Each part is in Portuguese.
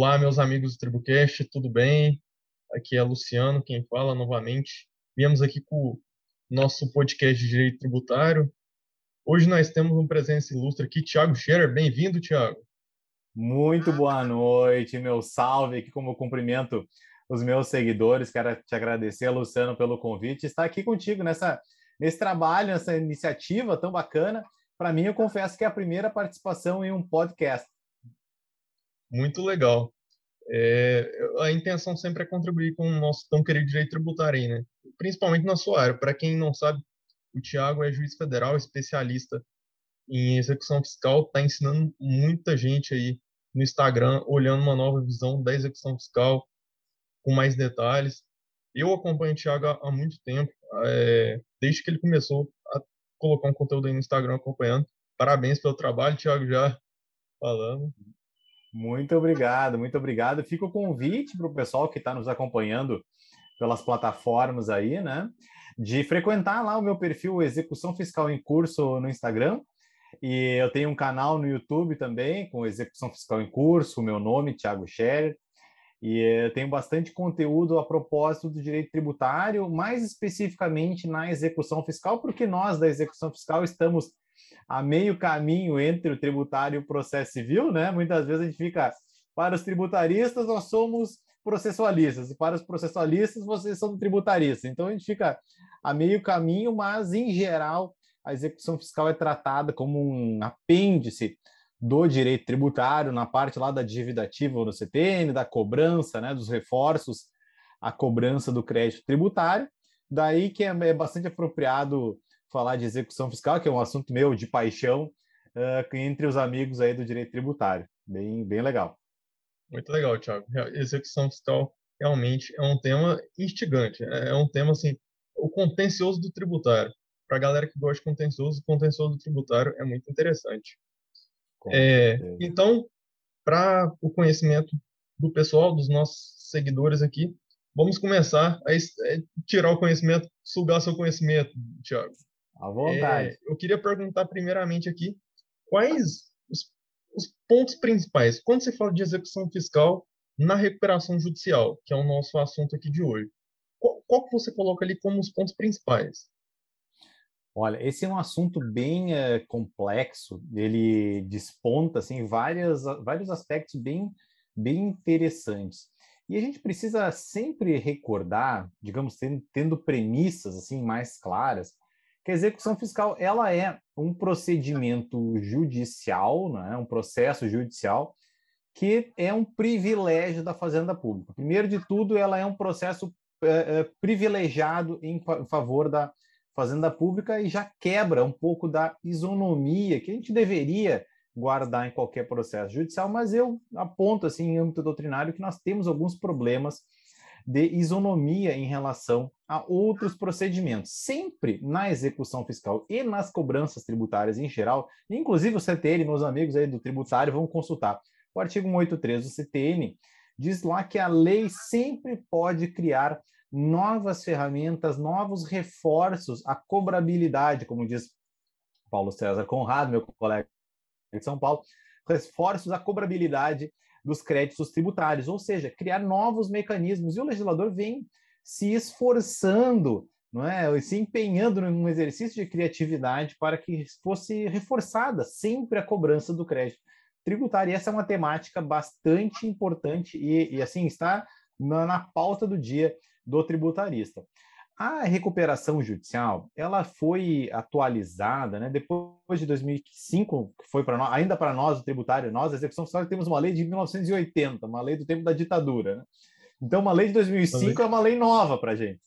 Olá, meus amigos do Tribucast, tudo bem? Aqui é Luciano, quem fala novamente. Viemos aqui com o nosso podcast de Direito Tributário. Hoje nós temos um presença ilustre aqui, Tiago Scherer. Bem-vindo, Tiago. Muito boa noite, meu salve aqui como cumprimento os meus seguidores. Quero te agradecer, Luciano, pelo convite. Estar aqui contigo nessa, nesse trabalho, nessa iniciativa tão bacana. Para mim, eu confesso que é a primeira participação em um podcast. Muito legal. É, a intenção sempre é contribuir com o nosso tão querido direito tributário, aí, né? principalmente na sua área. Para quem não sabe, o Tiago é juiz federal, especialista em execução fiscal, está ensinando muita gente aí no Instagram, olhando uma nova visão da execução fiscal, com mais detalhes. Eu acompanho o Thiago há muito tempo, é, desde que ele começou a colocar um conteúdo aí no Instagram acompanhando. Parabéns pelo trabalho, Thiago, já falando. Muito obrigado, muito obrigado. Fica o convite para o pessoal que está nos acompanhando pelas plataformas aí, né? De frequentar lá o meu perfil Execução Fiscal em Curso no Instagram. E eu tenho um canal no YouTube também, com Execução Fiscal em Curso, o meu nome, Thiago Scherer. E eu tenho bastante conteúdo a propósito do direito tributário, mais especificamente na execução fiscal, porque nós da execução fiscal estamos a meio caminho entre o tributário e o processo civil, né? Muitas vezes a gente fica para os tributaristas nós somos processualistas e para os processualistas vocês são tributaristas. Então a gente fica a meio caminho, mas em geral a execução fiscal é tratada como um apêndice do direito tributário, na parte lá da dívida ativa no CTN, da cobrança, né, dos reforços, a cobrança do crédito tributário. Daí que é, é bastante apropriado falar de execução fiscal, que é um assunto meu de paixão, uh, entre os amigos aí do direito tributário. Bem, bem legal. Muito legal, Thiago. Execução fiscal realmente é um tema instigante. É, é um tema, assim, o contencioso do tributário. Para a galera que gosta de contencioso, o contencioso do tributário é muito interessante. É, então, para o conhecimento do pessoal, dos nossos seguidores aqui, vamos começar a é, tirar o conhecimento, sugar seu conhecimento, Tiago. À vontade. É, eu queria perguntar primeiramente aqui, quais os, os, pontos principais, quando você fala de execução fiscal na recuperação judicial, que é o nosso assunto aqui de hoje, qual, qual que você coloca ali como os pontos principais? Olha, esse é um assunto bem é, complexo, ele desponta assim, várias, vários aspectos bem, bem interessantes. E a gente precisa sempre recordar, digamos, tendo, tendo premissas assim mais claras, que a execução fiscal ela é um procedimento judicial, né, um processo judicial que é um privilégio da Fazenda Pública. Primeiro de tudo, ela é um processo é, é, privilegiado em favor da fazenda pública e já quebra um pouco da isonomia que a gente deveria guardar em qualquer processo judicial, mas eu aponto assim em âmbito doutrinário que nós temos alguns problemas de isonomia em relação a outros procedimentos. Sempre na execução fiscal e nas cobranças tributárias em geral, inclusive o CTN, meus amigos aí do tributário vão consultar. O artigo 183 do CTN diz lá que a lei sempre pode criar novas ferramentas, novos reforços à cobrabilidade, como diz Paulo César Conrado, meu colega de São Paulo, reforços à cobrabilidade dos créditos tributários, ou seja, criar novos mecanismos. E o legislador vem se esforçando, não é, se empenhando num exercício de criatividade para que fosse reforçada sempre a cobrança do crédito tributário. E essa é uma temática bastante importante e, e assim está na, na pauta do dia do tributarista. A recuperação judicial, ela foi atualizada, né, depois de 2005, que foi para nós, ainda para nós, o tributário, nós, a execução fiscal, temos uma lei de 1980, uma lei do tempo da ditadura. Né? Então, uma lei de 2005 é uma lei nova para a gente.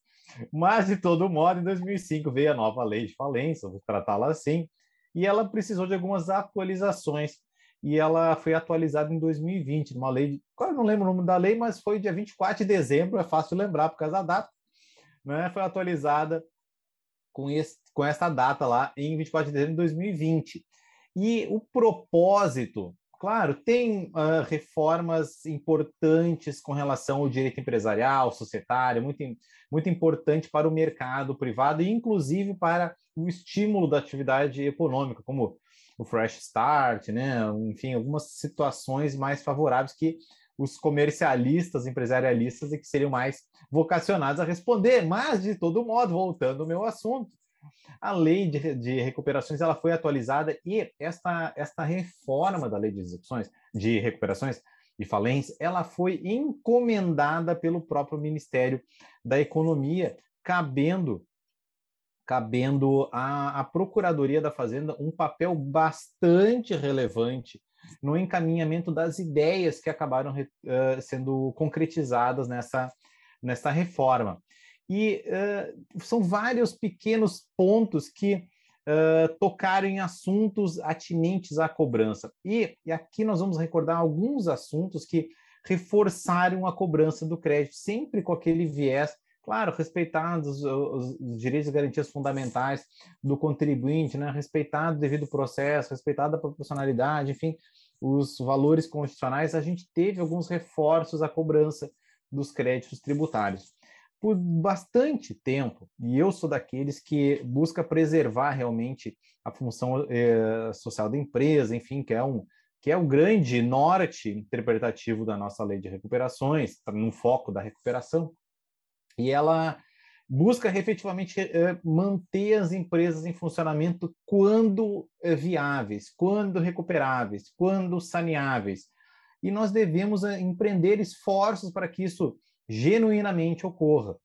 Mas, de todo modo, em 2005 veio a nova lei de falência, vou tratá-la assim, e ela precisou de algumas atualizações e ela foi atualizada em 2020, numa lei, de, quase não lembro o nome da lei, mas foi dia 24 de dezembro, é fácil lembrar por causa da data, né? Foi atualizada com, esse, com essa data lá em 24 de dezembro de 2020. E o propósito, claro, tem uh, reformas importantes com relação ao direito empresarial, societário, muito, muito importante para o mercado privado e inclusive para o estímulo da atividade econômica, como o fresh start, né? Enfim, algumas situações mais favoráveis que os comercialistas, empresarialistas e que seriam mais vocacionados a responder. Mas, de todo modo, voltando ao meu assunto, a lei de, de recuperações ela foi atualizada e esta, esta reforma da lei de execuções, de recuperações e falência, ela foi encomendada pelo próprio Ministério da Economia, cabendo cabendo à, à Procuradoria da Fazenda um papel bastante relevante no encaminhamento das ideias que acabaram uh, sendo concretizadas nessa, nessa reforma. E uh, são vários pequenos pontos que uh, tocaram em assuntos atinentes à cobrança. E, e aqui nós vamos recordar alguns assuntos que reforçaram a cobrança do crédito, sempre com aquele viés Claro, respeitados os, os, direitos e garantias fundamentais do contribuinte, né? respeitado o devido processo, respeitada a proporcionalidade, enfim, os valores constitucionais, a gente teve alguns reforços à cobrança dos créditos tributários. Por bastante tempo, e eu sou daqueles que busca preservar realmente a função eh, social da empresa, enfim, que é um, que é o grande norte interpretativo da nossa lei de recuperações, tá no foco da recuperação e ela busca efetivamente eh, manter as empresas em funcionamento quando eh, viáveis, quando recuperáveis, quando saneáveis. E nós devemos eh, empreender esforços para que isso genuinamente ocorra.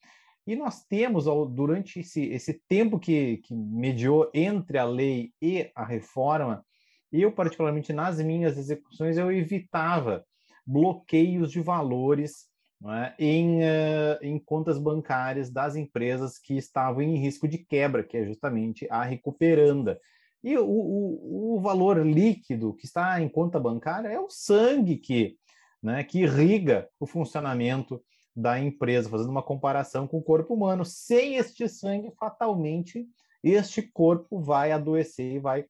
E nós temos, durante esse, esse tempo que, que mediou entre a lei e a reforma, eu, particularmente nas minhas execuções, eu evitava bloqueios de valores é? em, uh, em contas bancárias das empresas que estavam em risco de quebra, que é justamente a recuperanda. E o, o, o, valor líquido que está em conta bancária é o sangue que, né, que irriga o funcionamento da empresa, fazendo uma comparação com o corpo humano. Sem este sangue, fatalmente, este corpo vai adoecer e vai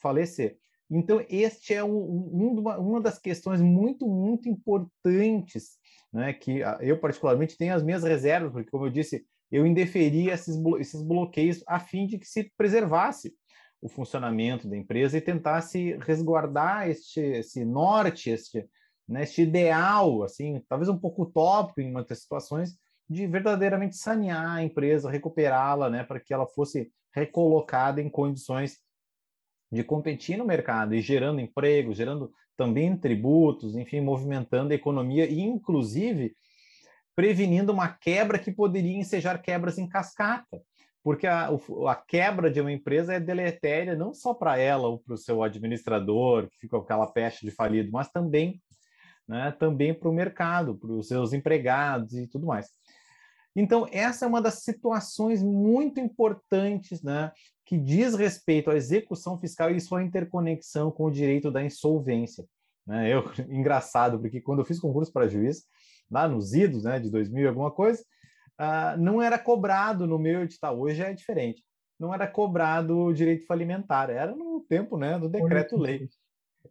falecer. Então, este é um, um, uma, uma das questões muito, muito importantes né, que eu particularmente tenho as minhas reservas, porque, como eu disse, eu indeferia esses, blo esses bloqueios a fim de que se preservasse o funcionamento da empresa e tentasse resguardar este esse norte, este, né, este ideal, assim, talvez um pouco utópico em muitas situações, de verdadeiramente sanear a empresa, recuperá-la, né, para que ela fosse recolocada em condições de competir no mercado e gerando emprego, gerando também tributos, enfim, movimentando a economia e, inclusive, prevenindo uma quebra que poderia ensejar quebras em cascata, porque a, a quebra de uma empresa é deletéria não só para ela ou para o seu administrador, que fica com aquela peste de falido, mas também, né, também para o mercado, para os seus empregados e tudo mais. Então, essa é uma das situações muito importantes né, que diz respeito à execução fiscal e sua interconexão com o direito da insolvência. Né? Eu, engraçado, porque quando eu fiz concurso para juiz, lá nos idos né, de 2000 alguma coisa, uh, não era cobrado no meu edital, hoje é diferente, não era cobrado o direito falimentar, era no tempo né, do decreto-lei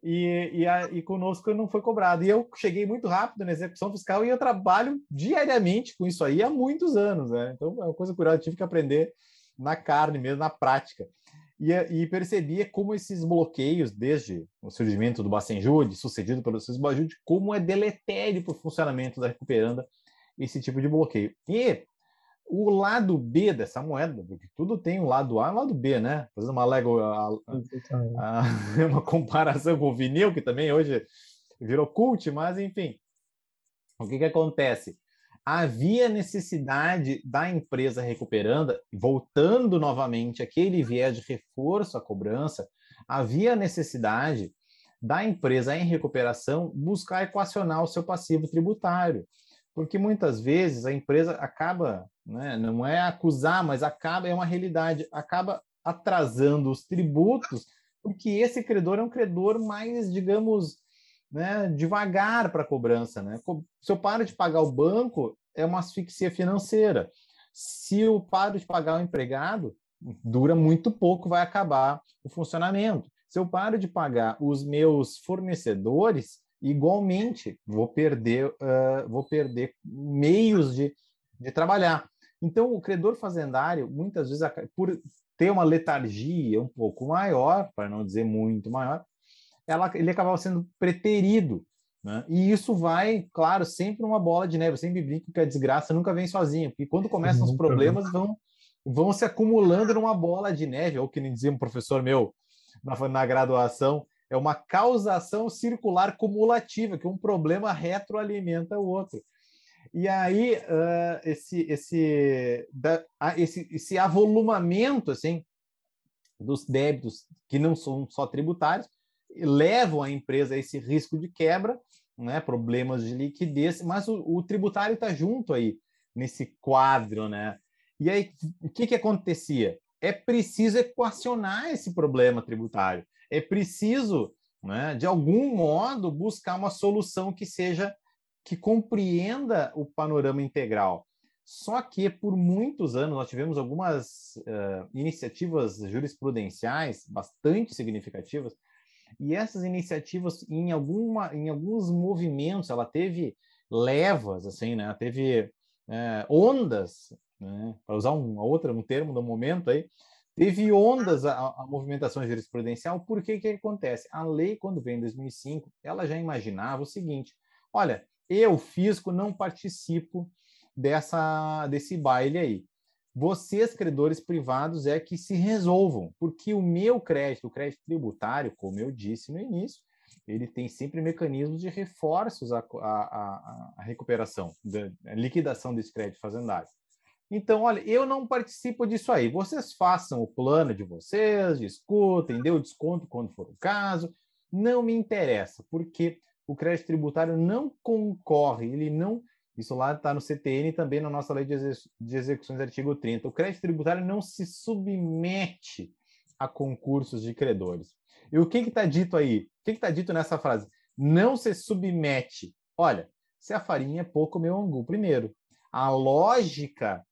e, e, a, e conosco não foi cobrado. E eu cheguei muito rápido na execução fiscal e eu trabalho diariamente com isso aí há muitos anos. Né? Então é uma coisa curiosa, tive que aprender na carne mesmo, na prática. E, e percebia como esses bloqueios, desde o surgimento do Bacenjude, sucedido pelo Cisbajude, como é deletério para o funcionamento da recuperanda esse tipo de bloqueio. E o lado B dessa moeda, porque tudo tem um lado A e um lado B, né? Fazendo uma Lego, a, a, a, uma comparação com o vinil, que também hoje virou cult, mas enfim. O que, que acontece? Havia necessidade da empresa recuperando, voltando novamente aquele viés de reforço à cobrança, havia necessidade da empresa em recuperação buscar equacionar o seu passivo tributário porque muitas vezes a empresa acaba, né, não é acusar, mas acaba, é uma realidade, acaba atrasando os tributos, porque esse credor é um credor mais, digamos, né, devagar para a cobrança. Né? Se eu paro de pagar o banco, é uma asfixia financeira. Se eu paro de pagar o empregado, dura muito pouco, vai acabar o funcionamento. Se eu paro de pagar os meus fornecedores, igualmente vou perder, uh, vou perder meios de, de trabalhar. Então, o credor fazendário, muitas vezes, por ter uma letargia um pouco maior, para não dizer muito maior, ela, ele acabava sendo preterido Né? E isso vai, claro, sempre uma bola de neve. Eu sempre brinco que a desgraça nunca vem sozinha, porque quando começam os problemas, vão, vão se acumulando numa bola de neve, ou que nem dizia um professor meu na, na graduação, é uma causação circular cumulativa, que um problema retroalimenta o outro. E aí, uh, esse, esse, da, esse, esse avolumamento assim, dos débitos que não são só tributários levam a empresa a esse risco de quebra, né, problemas de liquidez, mas o, o tributário está junto aí nesse quadro, né? E aí, o que, que acontecia? É preciso equacionar esse problema tributário. É preciso, né, de algum modo, buscar uma solução que seja que compreenda o panorama integral. Só que por muitos anos nós tivemos algumas uh, iniciativas jurisprudenciais bastante significativas e essas iniciativas em alguma em alguns movimentos ela teve levas assim né teve uh, ondas né? para usar um outro um termo do momento aí teve ondas a, a movimentação jurisprudencial por que que acontece a lei quando veio em 2005 ela já imaginava o seguinte olha eu, fisco, não participo dessa desse baile aí. Vocês, credores privados, é que se resolvam, porque o meu crédito, o crédito tributário, como eu disse no início, ele tem sempre mecanismos de reforços à, à, à recuperação, da liquidação desse crédito fazendário. Então, olha, eu não participo disso aí. Vocês façam o plano de vocês, discutem, dê o desconto quando for o caso. Não me interessa, porque o crédito tributário não concorre, ele não. Isso lá está no CTN também na nossa lei de, de execuções, artigo 30. O crédito tributário não se submete a concursos de credores. E o que está dito aí? O que está dito nessa frase? Não se submete. Olha, se a farinha é pouco, meu angu. Primeiro, a lógica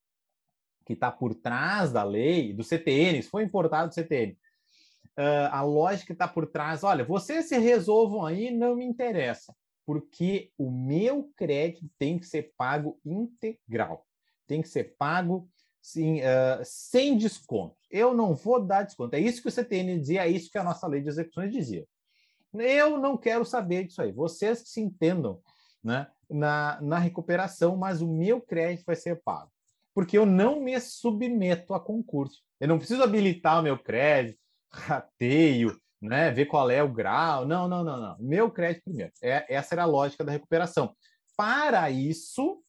que está por trás da lei, do CTN, se foi importado do CTN, uh, a lógica está por trás. Olha, vocês se resolvam aí, não me interessa, porque o meu crédito tem que ser pago integral, tem que ser pago sim, uh, sem desconto. Eu não vou dar desconto. É isso que o CTN dizia, é isso que a nossa lei de execuções dizia. Eu não quero saber disso aí. Vocês que se entendam né, na, na recuperação, mas o meu crédito vai ser pago. Porque eu não me submeto a concurso. Eu não preciso habilitar o meu crédito, rateio, né? Ver qual é o grau. Não, não, não, não. Meu crédito primeiro. É, essa era a lógica da recuperação. Para isso,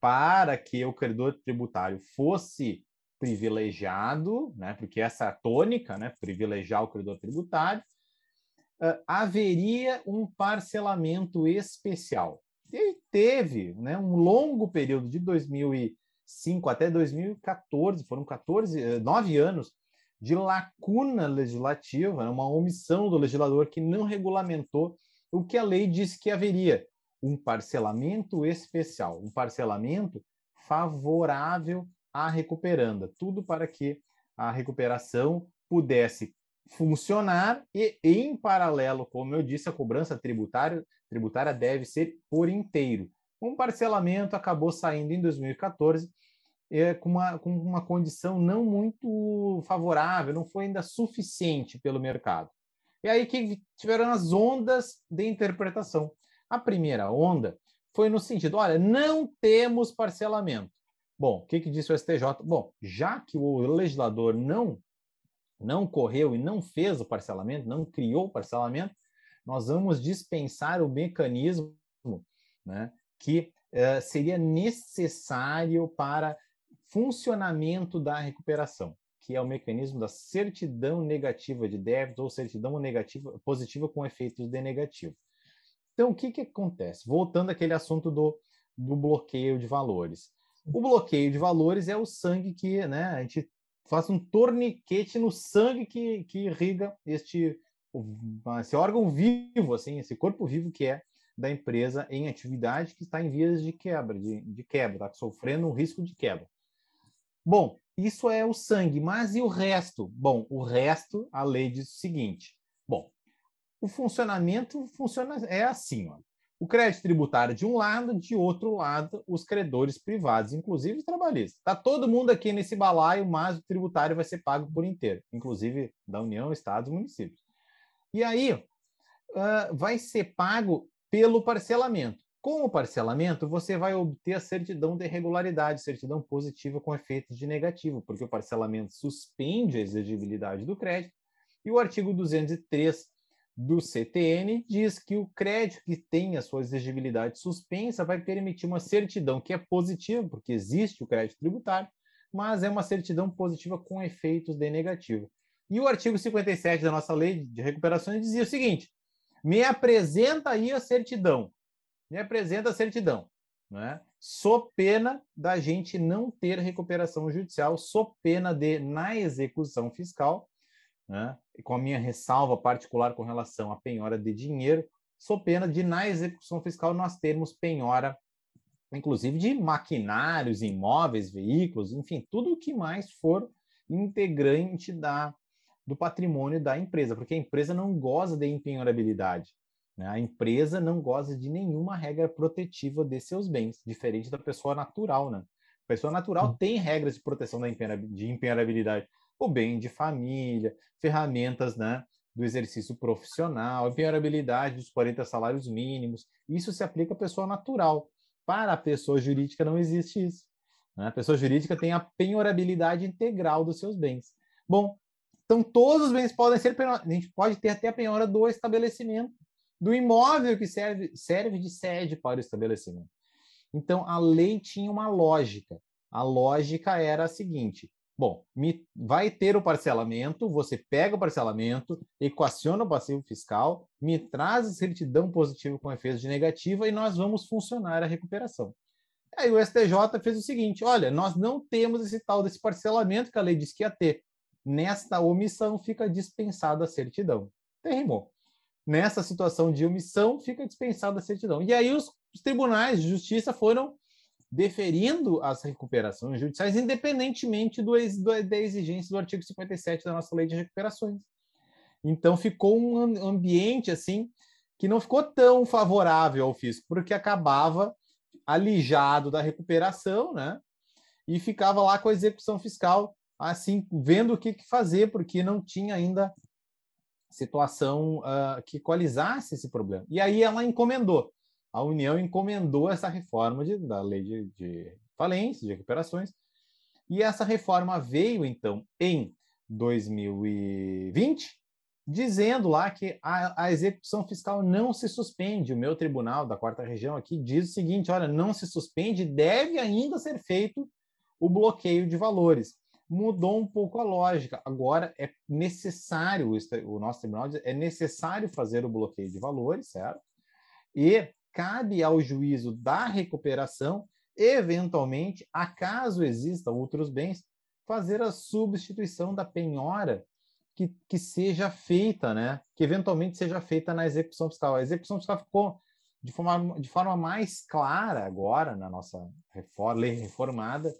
para que o credor tributário fosse privilegiado, né? Porque essa é a tônica, né? Privilegiar o credor tributário, uh, haveria um parcelamento especial. E teve, né? Um longo período de 2005 até 2014, foram 14, 9 anos de lacuna legislativa, né, uma omissão do legislador que não regulamentou o que a lei disse que haveria, um parcelamento especial, um parcelamento favorável à recuperanda, tudo para que a recuperação pudesse funcionar e, em paralelo, como eu disse, a cobrança tributária, tributária deve ser por inteiro. Um parcelamento acabou saindo em 2014 é, com, uma, com uma condição não muito favorável, não foi ainda suficiente pelo mercado. E aí que tiveram as ondas de interpretação. A primeira onda foi no sentido: olha, não temos parcelamento. Bom, o que, que disse o STJ? Bom, já que o legislador não não correu e não fez o parcelamento, não criou o parcelamento, nós vamos dispensar o mecanismo né, que uh, seria necessário para funcionamento da recuperação, que é o mecanismo da certidão negativa de débitos ou certidão negativa, positiva com efeitos de negativo. Então, o que, que acontece? Voltando àquele assunto do, do bloqueio de valores. O bloqueio de valores é o sangue que né, a gente faz um torniquete no sangue que, que irriga este esse órgão vivo, assim, esse corpo vivo que é da empresa em atividade que está em vias de quebra, de, de quebra, está sofrendo um risco de quebra. Bom, isso é o sangue, mas e o resto? Bom, o resto, a lei diz o seguinte: bom, o funcionamento funciona é assim, ó. O crédito tributário de um lado, de outro lado, os credores privados, inclusive os trabalhistas. Está todo mundo aqui nesse balaio, mas o tributário vai ser pago por inteiro, inclusive da União, Estados e municípios. E aí, uh, vai ser pago pelo parcelamento. Com o parcelamento, você vai obter a certidão de regularidade, certidão positiva com efeitos de negativo, porque o parcelamento suspende a exigibilidade do crédito, e o artigo 203 do CTN diz que o crédito que tem a sua exigibilidade suspensa vai permitir uma certidão que é positiva, porque existe o crédito tributário, mas é uma certidão positiva com efeitos de negativo. E o artigo 57 da nossa lei de recuperações dizia o seguinte: me apresenta aí a certidão me apresenta a certidão, né? Sou pena da gente não ter recuperação judicial, sou pena de, na execução fiscal, né? com a minha ressalva particular com relação à penhora de dinheiro, sou pena de, na execução fiscal, nós termos penhora, inclusive de maquinários, imóveis, veículos, enfim, tudo o que mais for integrante da, do patrimônio da empresa, porque a empresa não goza de empenhorabilidade. Né? A empresa não goza de nenhuma regra protetiva de seus bens, diferente da pessoa natural. Né? A pessoa natural tem regras de proteção da de empenhorabilidade. O bem de família, ferramentas né, do exercício profissional, empenhorabilidade dos 40 salários mínimos. Isso se aplica à pessoa natural. Para a pessoa jurídica não existe isso. Né? A pessoa jurídica tem a penhorabilidade integral dos seus bens. Bom, então todos os bens podem ser penhorados. A gente pode ter até a penhora do estabelecimento do imóvel que serve, serve de sede para o estabelecimento. Então, a lei tinha uma lógica. A lógica era a seguinte: bom, me, vai ter o parcelamento, você pega o parcelamento, equaciona o passivo fiscal, me traz a certidão positiva com efeito de negativa e nós vamos funcionar a recuperação. Aí o STJ fez o seguinte: olha, nós não temos esse tal desse parcelamento que a lei disse que ia ter. Nesta omissão fica dispensada a certidão. Terrimou nessa situação de omissão, fica dispensada a certidão. E aí os, os tribunais de justiça foram deferindo as recuperações judiciais, independentemente do, do, da exigência do artigo 57 da nossa lei de recuperações. Então ficou um ambiente assim que não ficou tão favorável ao fisco, porque acabava alijado da recuperação, né? E ficava lá com a execução fiscal, assim, vendo o que fazer, porque não tinha ainda situação uh, que equalizasse esse problema. E aí ela encomendou, a União encomendou essa reforma de, da lei de, de falência, de recuperações, e essa reforma veio, então, em 2020, dizendo lá que a, a, execução fiscal não se suspende. O meu tribunal da quarta região aqui diz o seguinte: olha, não se suspende, deve ainda ser feito o bloqueio de valores mudou um pouco a lógica. Agora é necessário, o nosso tribunal diz, é necessário fazer o bloqueio de valores, certo? E cabe ao juízo da recuperação, eventualmente, acaso exista outros bens, fazer a substituição da penhora que, que seja feita, né? Que eventualmente seja feita na execução fiscal. A execução fiscal ficou de forma, de forma mais clara agora na nossa reforma, lei reformada,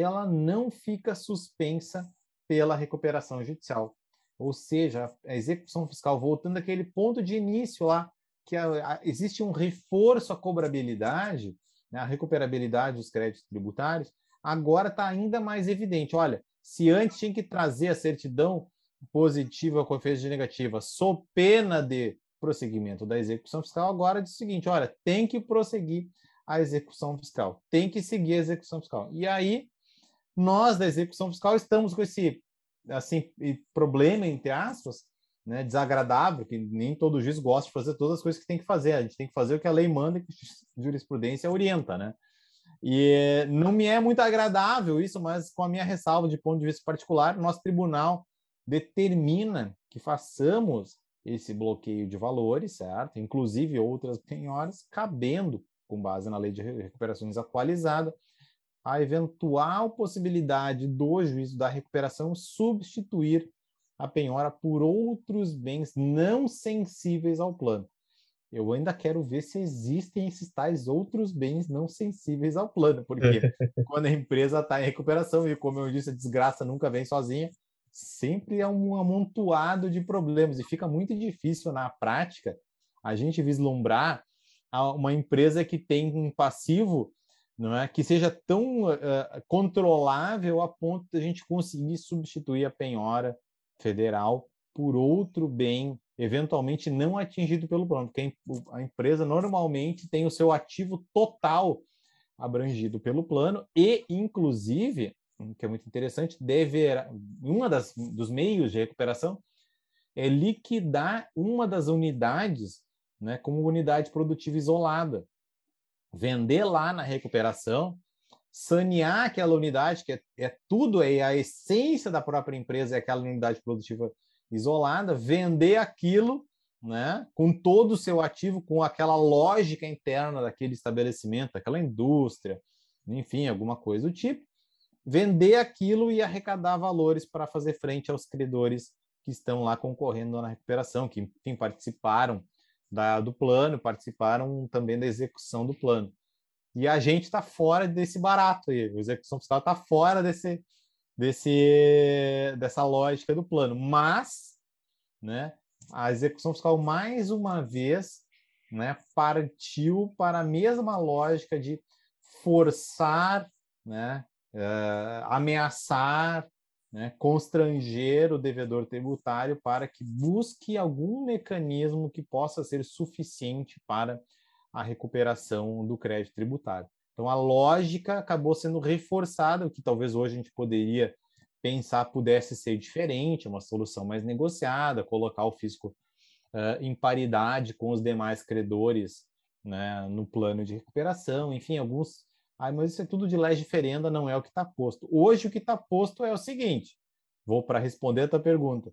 ela não fica suspensa pela recuperação judicial. Ou seja, a execução fiscal, voltando àquele ponto de início lá, que a, a, existe um reforço à cobrabilidade, né, a recuperabilidade dos créditos tributários, agora está ainda mais evidente. Olha, se antes tinha que trazer a certidão positiva com efeito de negativa, sob pena de prosseguimento da execução fiscal, agora diz o seguinte: olha, tem que prosseguir a execução fiscal, tem que seguir a execução fiscal. E aí nós da execução fiscal estamos com esse assim problema entre aspas, né, desagradável, que nem todo juiz gosta de fazer todas as coisas que tem que fazer. A gente tem que fazer o que a lei manda e que a jurisprudência orienta, né? E não me é muito agradável isso, mas com a minha ressalva de ponto de vista particular, nosso tribunal determina que façamos esse bloqueio de valores, certo? Inclusive outras penhoras, cabendo, com base na lei de recuperações atualizada, a eventual possibilidade do juízo da recuperação substituir a penhora por outros bens não sensíveis ao plano. Eu ainda quero ver se existem esses tais outros bens não sensíveis ao plano, porque quando a empresa está em recuperação, e como eu disse, a desgraça nunca vem sozinha, sempre é um amontoado de problemas e fica muito difícil na prática a gente vislumbrar uma empresa que tem um passivo não é? Que seja tão uh, controlável a ponto de a gente conseguir substituir a penhora federal por outro bem eventualmente não atingido pelo plano, porque a empresa normalmente tem o seu ativo total abrangido pelo plano e, inclusive, que é muito interessante, deverá, uma das dos meios de recuperação é liquidar uma das unidades, né, como unidade produtiva isolada, vender lá na recuperação, sanear aquela unidade que é, é tudo é a essência da própria empresa é aquela unidade produtiva isolada, vender aquilo né, com todo o seu ativo, com aquela lógica interna daquele estabelecimento, daquela indústria, enfim, alguma coisa do tipo, vender aquilo e arrecadar valores para fazer frente aos credores que estão lá concorrendo na recuperação, que enfim, participaram da, do plano, participaram também da execução do plano. E a gente está fora desse barato aí, a execução fiscal está fora desse, desse, dessa lógica do plano. Mas, né, a execução fiscal, mais uma vez, né, partiu para a mesma lógica de forçar, né, uh, ameaçar, né, constranger o devedor tributário para que busque algum mecanismo que possa ser suficiente para a recuperação do crédito tributário. Então, a lógica acabou sendo reforçada, o que talvez hoje a gente poderia pensar pudesse ser diferente, uma solução mais negociada, colocar o fisco uh, em paridade com os demais credores né, no plano de recuperação, enfim, alguns. Ah, mas isso é tudo de lei diferenda, não é o que está posto. Hoje, o que está posto é o seguinte: vou para responder a tua pergunta.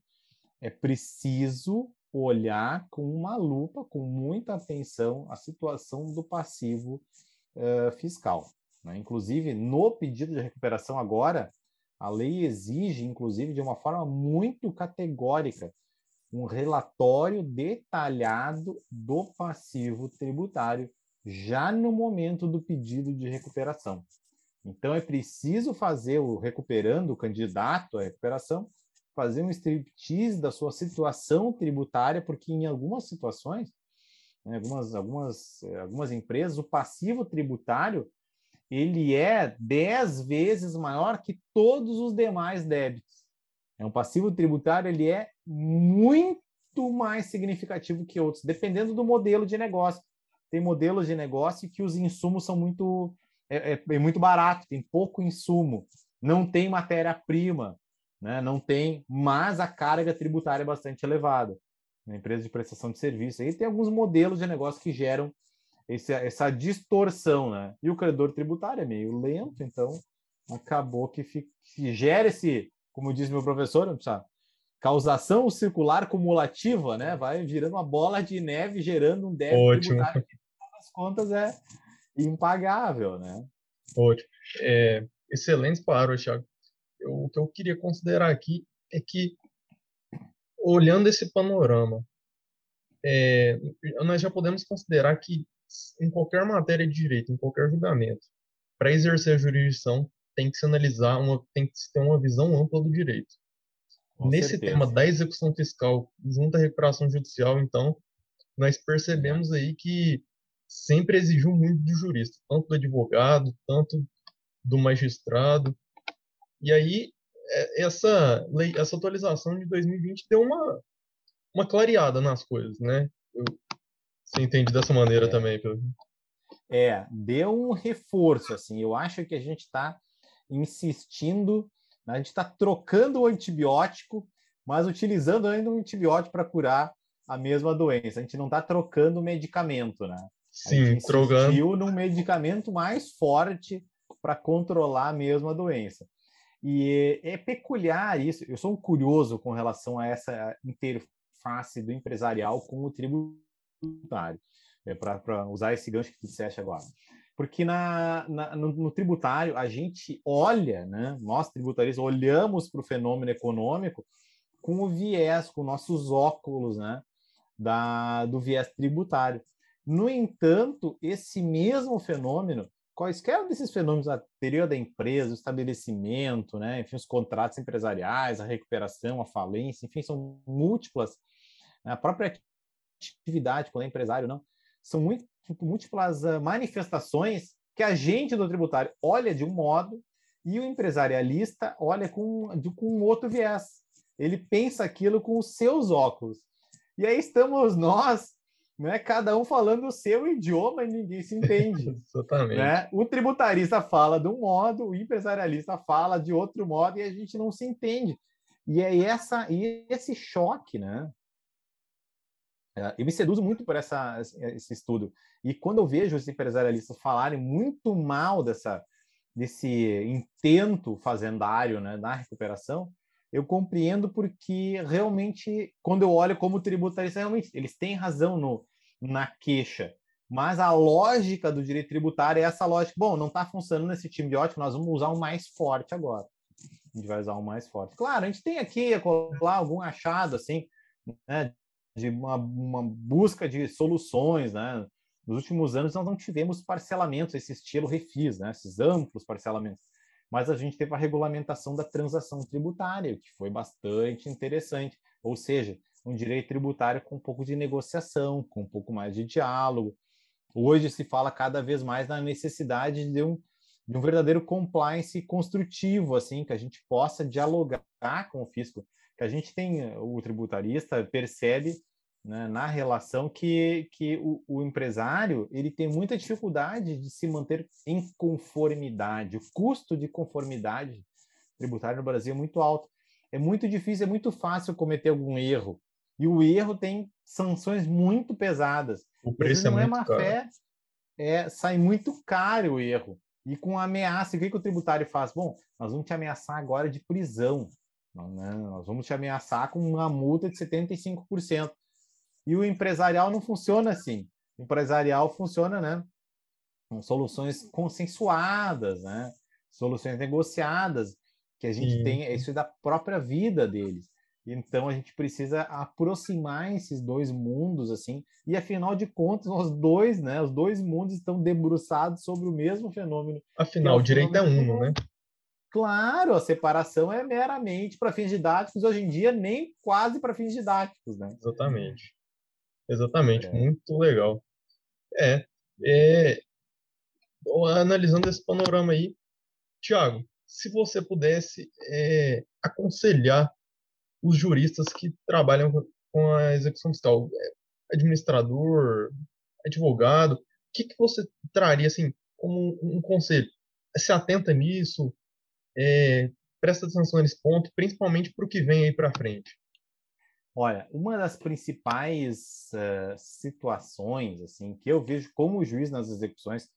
É preciso olhar com uma lupa, com muita atenção, a situação do passivo uh, fiscal. Né? Inclusive, no pedido de recuperação agora, a lei exige, inclusive, de uma forma muito categórica, um relatório detalhado do passivo tributário já no momento do pedido de recuperação. Então, é preciso fazer o recuperando o candidato à recuperação fazer um striptease da sua situação tributária, porque em algumas situações, em algumas, algumas, algumas empresas, o passivo tributário ele é 10 vezes maior que todos os demais débitos. É um passivo tributário, ele é muito mais significativo que outros, dependendo do modelo de negócio. Tem modelos de negócio que os insumos são muito é, é, é muito barato, tem pouco insumo, não tem matéria-prima, né? não tem, mas a carga tributária é bastante elevada. Na empresa de prestação de serviço, aí tem alguns modelos de negócio que geram esse, essa distorção, né? E o credor tributário é meio lento, então acabou que, fica, que gera esse, como diz meu professor, sabe? causação circular cumulativa, né? Vai virando uma bola de neve, gerando um débito Ótimo. tributário que, nas contas, é impagável, né? Ótimo. É, excelente claro, Thiago eu, o que eu queria considerar aqui é que, olhando esse panorama, é, nós já podemos considerar que em qualquer matéria de direito, em qualquer julgamento, para exercer a jurisdição, tem que se analisar, uma, tem que se ter uma visão ampla do direito. Com Nesse certeza. tema da execução fiscal junto à recuperação judicial, então, nós percebemos aí que sempre exigiu muito do jurista, tanto do advogado, tanto do magistrado, e aí, é, essa, lei, essa atualização de 2020 deu uma, uma clareada nas coisas, né? Eu, você entende dessa maneira é. também, pelo É, deu um reforço, assim. Eu acho que a gente está insistindo, a gente está trocando o antibiótico, mas utilizando ainda um antibiótico para curar a mesma doença. A gente não está trocando medicamento, né? Sim, a gente trocando. num medicamento mais forte para controlar a mesma doença. E é peculiar isso. Eu sou um curioso com relação a essa interface do empresarial com o tributário, é, para usar esse gancho que tu disseste agora. Porque na, na no, no, tributário a gente olha, né, nós tributaristas olhamos para o fenômeno econômico com o viés, com nossos óculos né, da, do viés tributário. No entanto, esse mesmo fenômeno quaisquer desses fenômenos, a teoria da empresa, o estabelecimento, né, enfim, os contratos empresariais, a recuperação, a falência, enfim, são múltiplas, né, a própria atividade, quando é empresário, não, são muito, múltiplas uh, manifestações que a gente do tributário olha de um modo e o empresarialista olha com, com outro viés. ele pensa aquilo com os seus óculos. E aí estamos nós, né, cada um falando o seu idioma e ninguém se entende. Exatamente. Né? O tributarista fala de um modo, o empresarialista fala de outro modo e a gente não se entende. E é essa, e esse choque, né? É, eu me seduzo muito por essa, esse estudo. E quando eu vejo os empresarialistas falarem muito mal dessa, desse intento fazendário né, na recuperação, eu compreendo porque realmente, quando eu olho como tributarista, realmente eles têm razão no, na queixa. Mas a lógica do direito tributário é essa lógica. Bom, não está funcionando esse time de ótimo, nós vamos usar um mais forte agora. A gente vai usar um mais forte. Claro, a gente tem aqui lá algum achado assim, né, de uma, uma busca de soluções, né? Nos últimos anos nós não tivemos parcelamentos esse estilo refis, né? Esses amplos parcelamentos. Mas a gente teve a regulamentação da transação tributária, que foi bastante interessante. Ou seja, um direito tributário com um pouco de negociação, com um pouco mais de diálogo. Hoje se fala cada vez mais na necessidade de um, de um verdadeiro compliance construtivo, assim, que a gente possa dialogar com o fisco, que a gente tem, o tributarista percebe né, na relação que, que o, o, empresário ele tem muita dificuldade de se manter em conformidade. O custo de conformidade tributária no Brasil é muito alto. É muito difícil, é muito fácil cometer algum erro. E o erro tem sanções muito pesadas. O preço é não é, má fé, é, sai muito caro o erro. E com ameaça, o que, que o tributário faz? Bom, nós vamos te ameaçar agora de prisão. Não, não, nós vamos te ameaçar com uma multa de 75%. E o empresarial não funciona assim. O empresarial funciona, né? Com soluções consensuadas, né? Soluções negociadas, que a gente Sim. tem, isso é da própria vida deles. Então a gente precisa aproximar esses dois mundos assim, e afinal de contas, os dois, né, os dois mundos estão debruçados sobre o mesmo fenômeno. Afinal, é o, o direito é um, né? Claro, a separação é meramente para fins didáticos, hoje em dia nem quase para fins didáticos, né? Exatamente. Exatamente, é. muito legal. É, é, analisando esse panorama aí, Tiago, se você pudesse é, aconselhar os juristas que trabalham com a execução fiscal, é, administrador, advogado, o que, que você traria assim como um conselho? Se atenta nisso, é, presta atenção nesse ponto, principalmente para o que vem aí para frente. Olha, uma das principais uh, situações assim que eu vejo como juiz nas execuções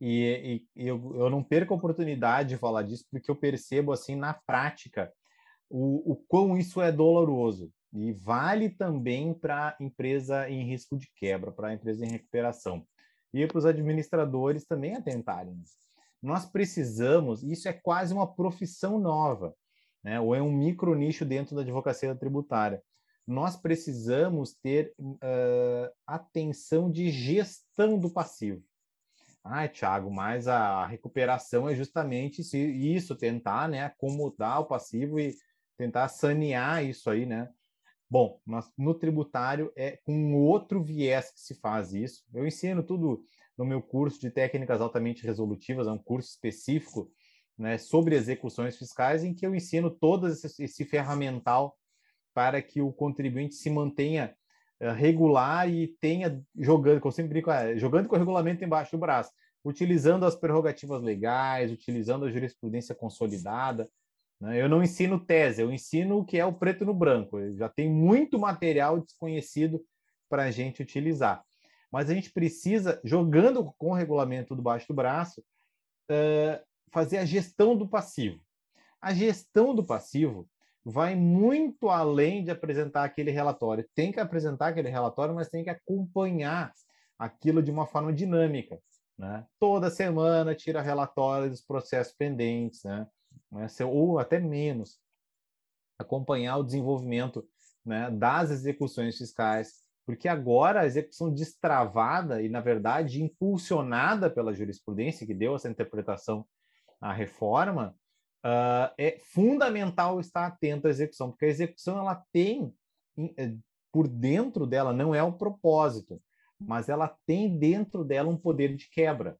e, e eu, eu, não perco a oportunidade de falar disso porque eu percebo assim na prática o, o quão isso é doloroso e vale também para empresa em risco de quebra, para empresa em recuperação e para os administradores também atentarem. Nós precisamos, isso é quase uma profissão nova, né? ou é um micro nicho dentro da advocacia tributária nós precisamos ter uh, atenção de gestão do passivo. Ah, Thiago, mas a recuperação é justamente isso, tentar né, acomodar o passivo e tentar sanear isso aí, né? Bom, nós, no tributário é com outro viés que se faz isso. Eu ensino tudo no meu curso de técnicas altamente resolutivas, é um curso específico né, sobre execuções fiscais, em que eu ensino todo esse, esse ferramental para que o contribuinte se mantenha uh, regular e tenha jogando, como eu sempre brinco, é, jogando com o regulamento embaixo do braço, utilizando as prerrogativas legais, utilizando a jurisprudência consolidada. Né? Eu não ensino tese, eu ensino o que é o preto no branco. Já tem muito material desconhecido para a gente utilizar. Mas a gente precisa, jogando com o regulamento debaixo do braço, uh, fazer a gestão do passivo. A gestão do passivo vai muito além de apresentar aquele relatório. Tem que apresentar aquele relatório, mas tem que acompanhar aquilo de uma forma dinâmica. Né? Toda semana tira relatório dos processos pendentes, né? né? ou até menos. Acompanhar o desenvolvimento né, das execuções fiscais, porque agora a execução destravada e, na verdade, impulsionada pela jurisprudência que deu essa interpretação à reforma, uh, é fundamental estar atento à execução, porque a execução ela tem eh, por dentro dela não é o propósito, mas ela tem dentro dela um poder de quebra.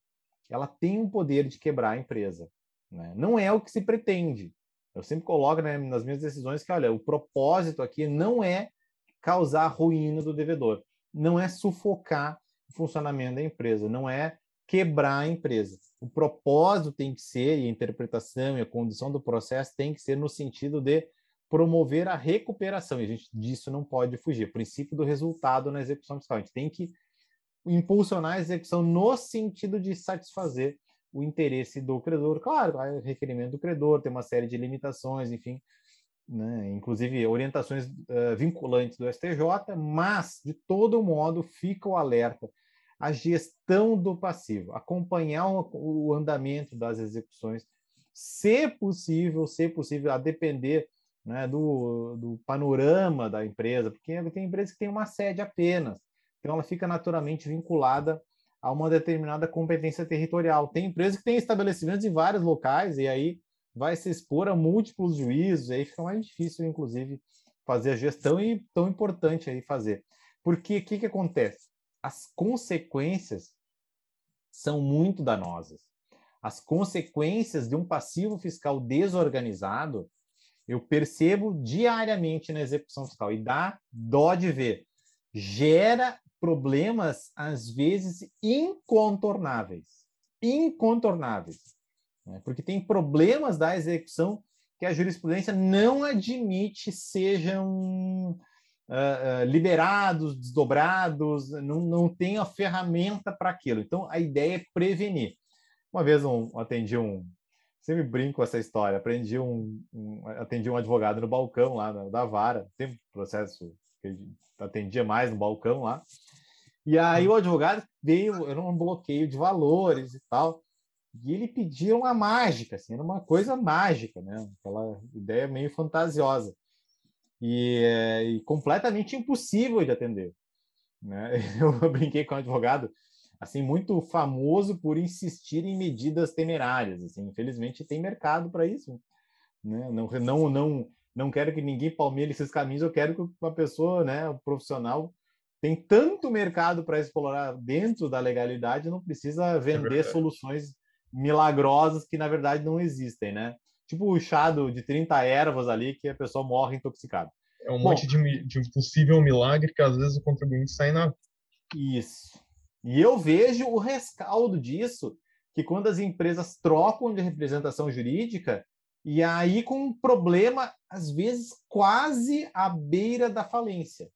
Ela tem um poder de quebrar a empresa. Né? Não é o que se pretende, Eu sempre coloco né, nas minhas decisões que, olha, o propósito aqui não é causar ruína do devedor, não é sufocar o funcionamento da empresa, não é quebrar a empresa. O propósito tem que ser, e a interpretação e a condição do processo tem que ser no sentido de promover a recuperação, e a gente disso não pode fugir. O princípio do resultado na execução fiscal. A gente tem que impulsionar a execução no sentido de satisfazer o interesse do credor. Claro, há requerimento do credor, tem uma série de limitações, enfim, né? inclusive orientações uh, vinculantes do STJ, mas, de todo modo, fica o alerta. A gestão do passivo, acompanhar o, andamento das execuções, se possível, se possível, a depender né, do, do panorama da empresa, porque tem empresas que têm uma sede apenas, então ela fica naturalmente vinculada a uma determinada competência territorial. Tem empresas que têm estabelecimentos em vários locais e aí vai se expor a múltiplos juízos, aí fica mais difícil, inclusive, fazer a gestão e tão importante aí fazer. Porque o que, que acontece? As consequências são muito danosas. As consequências de um passivo fiscal desorganizado eu percebo diariamente na execução fiscal e dá dó de ver. Gera problemas, às vezes, incontornáveis. Incontornáveis. Né? Porque tem problemas da execução que a jurisprudência não admite sejam uh, liberados, desdobrados, não, não tem a ferramenta para aquilo. Então, a ideia é prevenir. Uma vez um, atendi um, sempre brinco com essa história. Aprendi um, um, atendi um advogado no balcão lá da vara, tem processo que atendia mais no balcão lá. E aí o advogado veio, era um bloqueio de valores e tal. E ele pediu uma mágica, assim, era uma coisa mágica, né? Aquela ideia meio fantasiosa. E, é, e completamente impossível de atender. Né? Eu brinquei com o advogado, assim muito famoso por insistir em medidas temerárias. Assim, infelizmente tem mercado para isso. Né? Não, não, não, não quero que ninguém palmeire esses caminhos. Eu quero que uma pessoa, né, um profissional, tem tanto mercado para explorar dentro da legalidade, não precisa é vender é soluções milagrosas que na verdade não existem, né? Tipo o chá de 30 ervas ali que a pessoa morre intoxicada. É um Bom, monte de, de possível milagre que às vezes o contribuinte sai na. Isso. E eu vejo o rescaldo disso, que quando as empresas trocam de representação jurídica, e aí com um problema, às vezes, quase à beira da falência,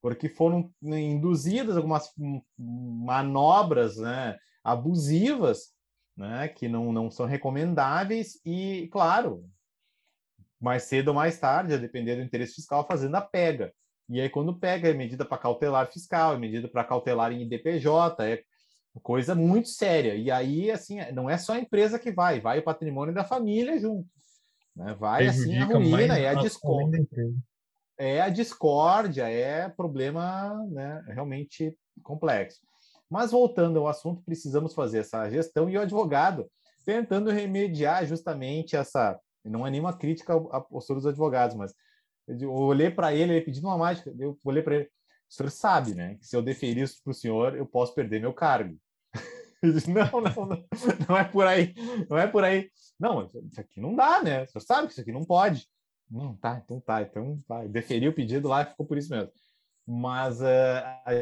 porque foram induzidas algumas manobras né, abusivas, né, que não, não são recomendáveis, e, claro, mais cedo ou mais tarde, a depender do interesse fiscal, fazendo a pega. E aí, quando pega, é medida para cautelar fiscal, é medida para cautelar em IDPJ, é coisa muito séria. E aí, assim, não é só a empresa que vai, vai o patrimônio da família junto. Né? Vai, assim, a ruína, é a discórdia. É a discórdia, é problema né, realmente complexo. Mas voltando ao assunto, precisamos fazer essa gestão e o advogado tentando remediar justamente essa. Não é nenhuma crítica à postura dos advogados, mas eu olhei para ele, ele pedindo uma mágica, eu olhei para ele, o senhor sabe, né, que se eu deferir isso para o senhor, eu posso perder meu cargo. Ele disse, não, não, não, não é por aí, não é por aí. Não, isso aqui não dá, né? O senhor sabe que isso aqui não pode. Não, tá, então tá, então tá. Deferi o pedido lá e ficou por isso mesmo. Mas uh, a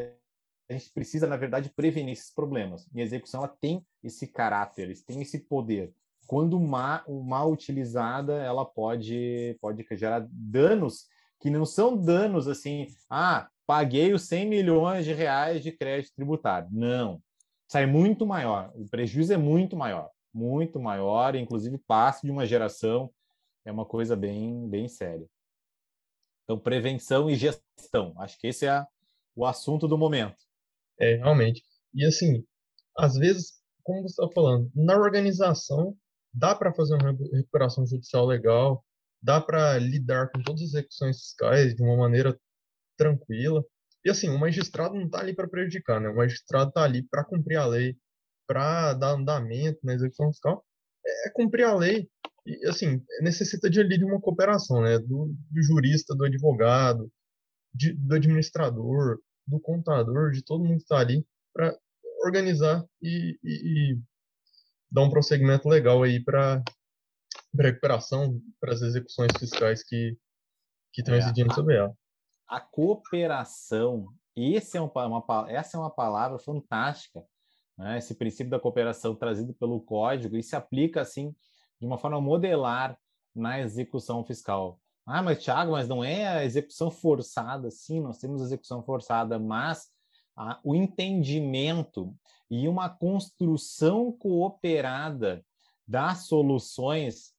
gente precisa, na verdade, prevenir esses problemas. E a execução ela tem esse caráter, têm esse poder quando mal, mal utilizada, ela pode, pode gerar danos que não são danos assim, ah, paguei os 100 milhões de reais de crédito tributário. Não. Sai muito maior. O prejuízo é muito maior. Muito maior, inclusive passo de uma geração. É uma coisa bem, bem séria. Então, prevenção e gestão. Acho que esse é o assunto do momento. É, realmente. E assim, às vezes, como você está falando, na organização dá para fazer uma recuperação judicial legal, dá para lidar com todas as execuções fiscais de uma maneira tranquila. E assim, o magistrado não está ali para prejudicar, né? O magistrado está ali para cumprir a lei, para dar andamento na execução fiscal, é, é cumprir a lei. E assim, necessita de ali de uma cooperação, né? Do, do jurista, do advogado, de, do administrador, do contador, de todo mundo que está ali para organizar e, e, e dar um prosseguimento legal aí para recuperação para as execuções fiscais que, que estão é, exigindo sobre ela. A cooperação, esse é uma, uma, essa é uma palavra fantástica, né? esse princípio da cooperação trazido pelo código, e se aplica assim de uma forma modelar na execução fiscal. Ah, mas Thiago, mas não é a execução forçada? Sim, nós temos execução forçada, mas o entendimento e uma construção cooperada das soluções,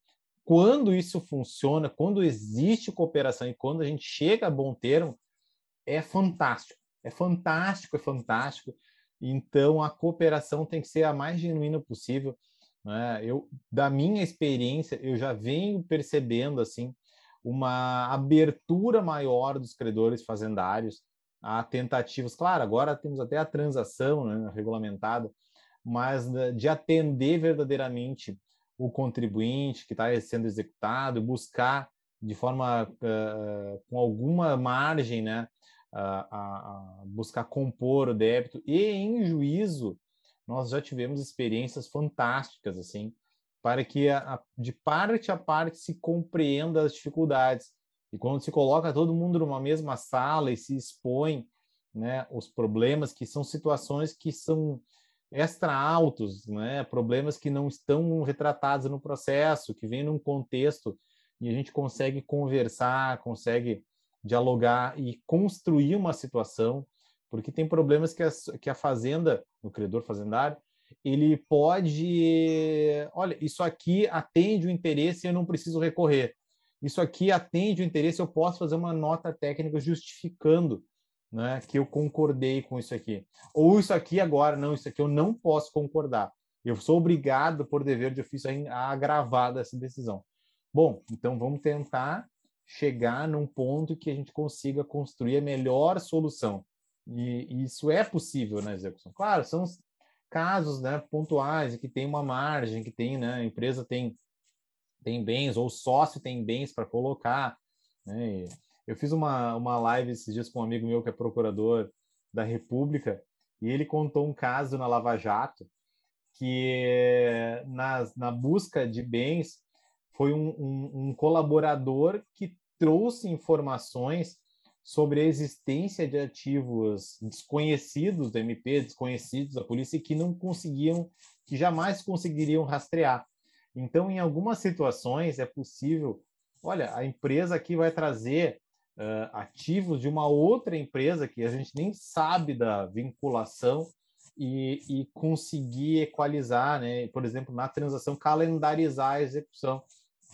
quando isso funciona, quando existe cooperação e quando a gente chega a bom termo, é fantástico. É fantástico, é fantástico. Então, a cooperação tem que ser a mais genuína possível. Né? Eu, da minha experiência, eu já venho percebendo assim uma abertura maior dos credores fazendários a tentativas. Claro, agora temos até a transação né, regulamentada, mas né, de atender verdadeiramente o contribuinte que está sendo executado, buscar de forma uh, com alguma margem, né, uh, buscar compor o débito e em juízo nós já tivemos experiências fantásticas assim para que a, a, de parte a parte se compreenda as dificuldades. E quando se coloca todo mundo numa mesma sala e se expõe né, os problemas, que são situações que são extra altos, né, problemas que não estão retratados no processo, que vêm num contexto e a gente consegue conversar, consegue dialogar e construir uma situação, porque tem problemas que a, que a fazenda, o credor fazendário, ele pode, olha, isso aqui atende o interesse e eu não preciso recorrer. Isso aqui atende o interesse, eu posso fazer uma nota técnica justificando né, que eu concordei com isso aqui. Ou isso aqui agora, não, isso aqui eu não posso concordar. Eu sou obrigado, por dever de ofício, a agravar dessa decisão. Bom, então vamos tentar chegar num ponto que a gente consiga construir a melhor solução. E, isso é possível na execução. Claro, são casos né, pontuais que tem uma margem, que tem, né, a empresa tem, tem bens, ou o sócio tem bens para colocar. Né? Eu fiz uma, uma live esses dias com um amigo meu que é procurador da República, e ele contou um caso na Lava Jato, que na, na busca de bens foi um, um, um colaborador que trouxe informações sobre a existência de ativos desconhecidos do MP, desconhecidos da polícia que não conseguiam, que jamais conseguiriam rastrear. Então, em algumas situações é possível, olha, a empresa aqui vai trazer uh, ativos de uma outra empresa que a gente nem sabe da vinculação e, e conseguir equalizar, né? Por exemplo, na transação calendarizar a execução,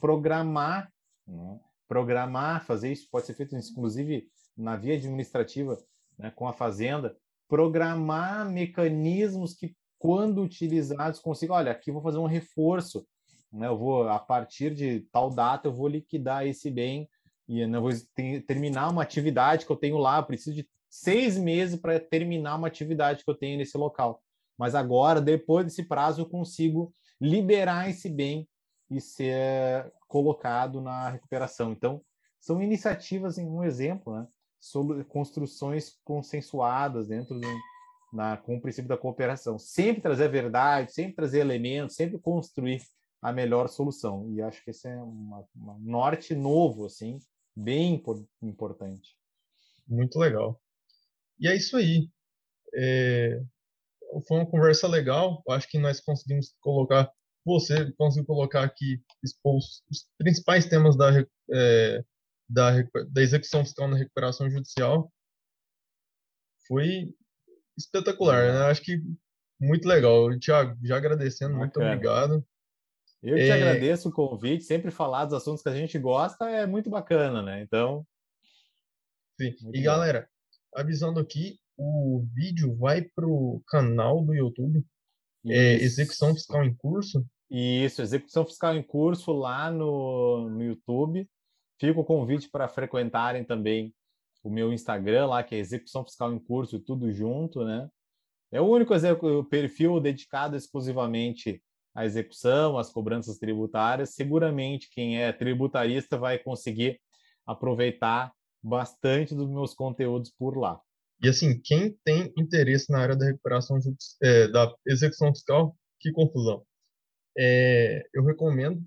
programar, né? programar, fazer isso pode ser feito inclusive na via administrativa né, com a fazenda, programar mecanismos que, quando utilizados, consigam, olha, aqui vou fazer um reforço, né, eu vou, a partir de tal data, eu vou liquidar esse bem e eu vou ter, terminar uma atividade que eu tenho lá, eu preciso de seis meses para terminar uma atividade que eu tenho nesse local. Mas agora, depois desse prazo, eu consigo liberar esse bem e ser colocado na recuperação. Então, são iniciativas, um exemplo, né? Construções consensuadas dentro do, na, com o princípio da cooperação. Sempre trazer a verdade, sempre trazer elementos, sempre construir a melhor solução. E acho que esse é um norte novo, assim, bem importante. Muito legal. E é isso aí. É... Foi uma conversa legal. Acho que nós conseguimos colocar, você conseguiu colocar aqui, expor os principais temas da, é, da, da execução fiscal na recuperação judicial foi espetacular, né? Acho que muito legal. Tiago, já agradecendo, Bacana. muito obrigado. Eu é... agradeço o convite, sempre falar dos assuntos que a gente gosta é muito bacana, né? Então. Sim. E bom. galera, avisando aqui, o vídeo vai pro canal do YouTube, é, Execução Fiscal em Curso. Isso, Execução Fiscal em Curso lá no, no YouTube. Fica o convite para frequentarem também o meu Instagram lá, que é Execução Fiscal em Curso, tudo junto, né? É o único perfil dedicado exclusivamente à execução, às cobranças tributárias. Seguramente quem é tributarista vai conseguir aproveitar bastante dos meus conteúdos por lá. E assim, quem tem interesse na área da recuperação é, da execução fiscal, que confusão. É, eu recomendo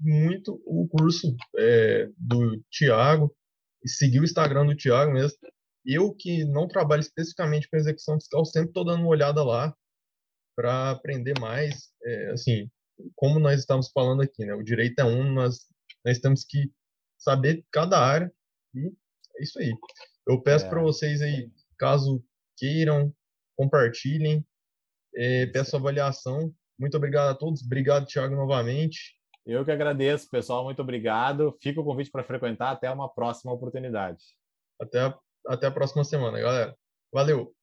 muito o curso é, do Tiago e seguir o Instagram do Tiago mesmo. Eu que não trabalho especificamente com execução fiscal, sempre estou dando uma olhada lá para aprender mais. É, assim, como nós estamos falando aqui, né? O direito é um, nós, nós temos que saber cada área e é isso aí. Eu peço é. para vocês aí, caso queiram, compartilhem, é, peço avaliação. Muito obrigado a todos. Obrigado, Thiago, novamente. Eu que agradeço, pessoal. Muito obrigado. Fica o convite para frequentar. Até uma próxima oportunidade. Até a, até a próxima semana, galera. Valeu!